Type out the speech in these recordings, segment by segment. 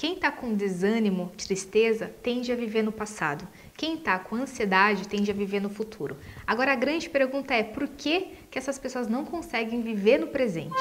Quem está com desânimo, tristeza, tende a viver no passado. Quem está com ansiedade tende a viver no futuro. Agora a grande pergunta é por que, que essas pessoas não conseguem viver no presente?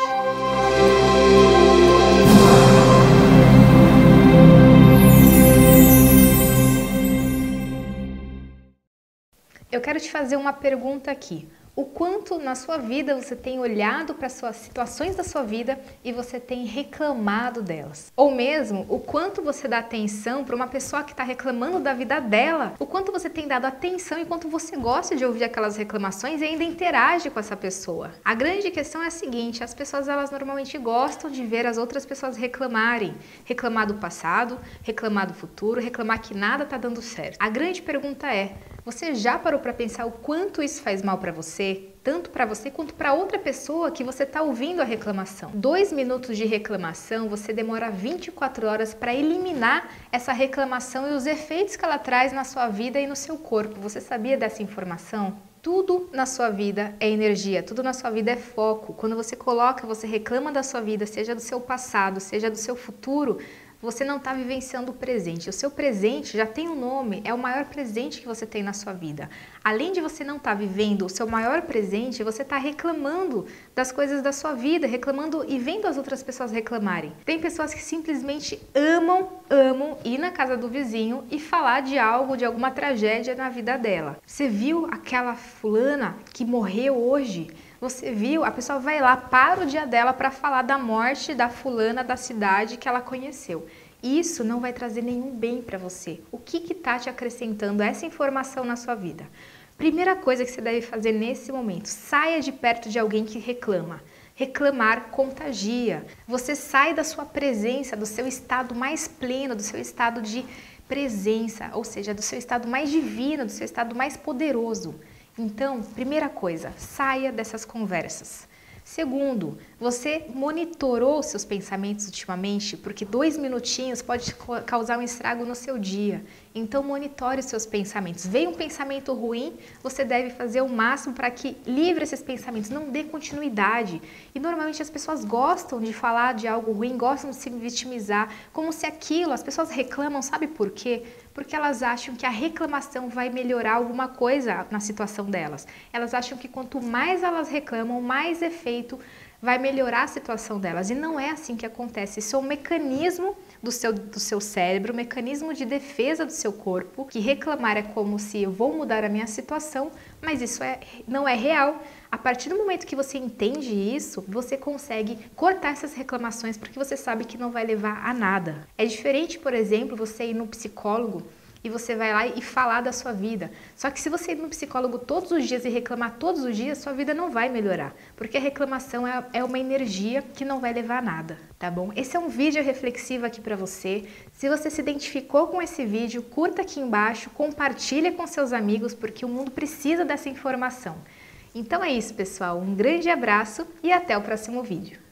Eu quero te fazer uma pergunta aqui o quanto na sua vida você tem olhado para as situações da sua vida e você tem reclamado delas. Ou mesmo o quanto você dá atenção para uma pessoa que está reclamando da vida dela, o quanto você tem dado atenção e quanto você gosta de ouvir aquelas reclamações e ainda interage com essa pessoa. A grande questão é a seguinte: as pessoas elas normalmente gostam de ver as outras pessoas reclamarem, reclamar do passado, reclamar do futuro, reclamar que nada está dando certo. A grande pergunta é: você já parou para pensar o quanto isso faz mal para você? Tanto para você quanto para outra pessoa que você está ouvindo a reclamação. Dois minutos de reclamação, você demora 24 horas para eliminar essa reclamação e os efeitos que ela traz na sua vida e no seu corpo. Você sabia dessa informação? Tudo na sua vida é energia, tudo na sua vida é foco. Quando você coloca, você reclama da sua vida, seja do seu passado, seja do seu futuro, você não está vivenciando o presente. O seu presente já tem um nome, é o maior presente que você tem na sua vida. Além de você não estar tá vivendo o seu maior presente, você está reclamando das coisas da sua vida, reclamando e vendo as outras pessoas reclamarem. Tem pessoas que simplesmente amam, amam ir na casa do vizinho e falar de algo, de alguma tragédia na vida dela. Você viu aquela fulana que morreu hoje? Você viu? A pessoa vai lá para o dia dela para falar da morte da fulana da cidade que ela conheceu. Isso não vai trazer nenhum bem para você. O que está te acrescentando essa informação na sua vida? Primeira coisa que você deve fazer nesse momento: saia de perto de alguém que reclama. Reclamar contagia. Você sai da sua presença, do seu estado mais pleno, do seu estado de presença, ou seja, do seu estado mais divino, do seu estado mais poderoso. Então, primeira coisa, saia dessas conversas. Segundo, você monitorou seus pensamentos ultimamente, porque dois minutinhos pode causar um estrago no seu dia. Então monitore seus pensamentos. Veio um pensamento ruim, você deve fazer o máximo para que livre esses pensamentos, não dê continuidade. E normalmente as pessoas gostam de falar de algo ruim, gostam de se vitimizar, como se aquilo, as pessoas reclamam, sabe por quê? Porque elas acham que a reclamação vai melhorar alguma coisa na situação delas. Elas acham que quanto mais elas reclamam, mais efeito vai melhorar a situação delas. E não é assim que acontece. Isso é um mecanismo do seu, do seu cérebro, um mecanismo de defesa do seu corpo, que reclamar é como se eu vou mudar a minha situação, mas isso é, não é real. A partir do momento que você entende isso, você consegue cortar essas reclamações porque você sabe que não vai levar a nada. É diferente, por exemplo, você ir no psicólogo e você vai lá e falar da sua vida. Só que se você ir no psicólogo todos os dias e reclamar todos os dias, sua vida não vai melhorar, porque a reclamação é, é uma energia que não vai levar a nada, tá bom? Esse é um vídeo reflexivo aqui para você. Se você se identificou com esse vídeo, curta aqui embaixo, compartilha com seus amigos, porque o mundo precisa dessa informação. Então é isso, pessoal. Um grande abraço e até o próximo vídeo.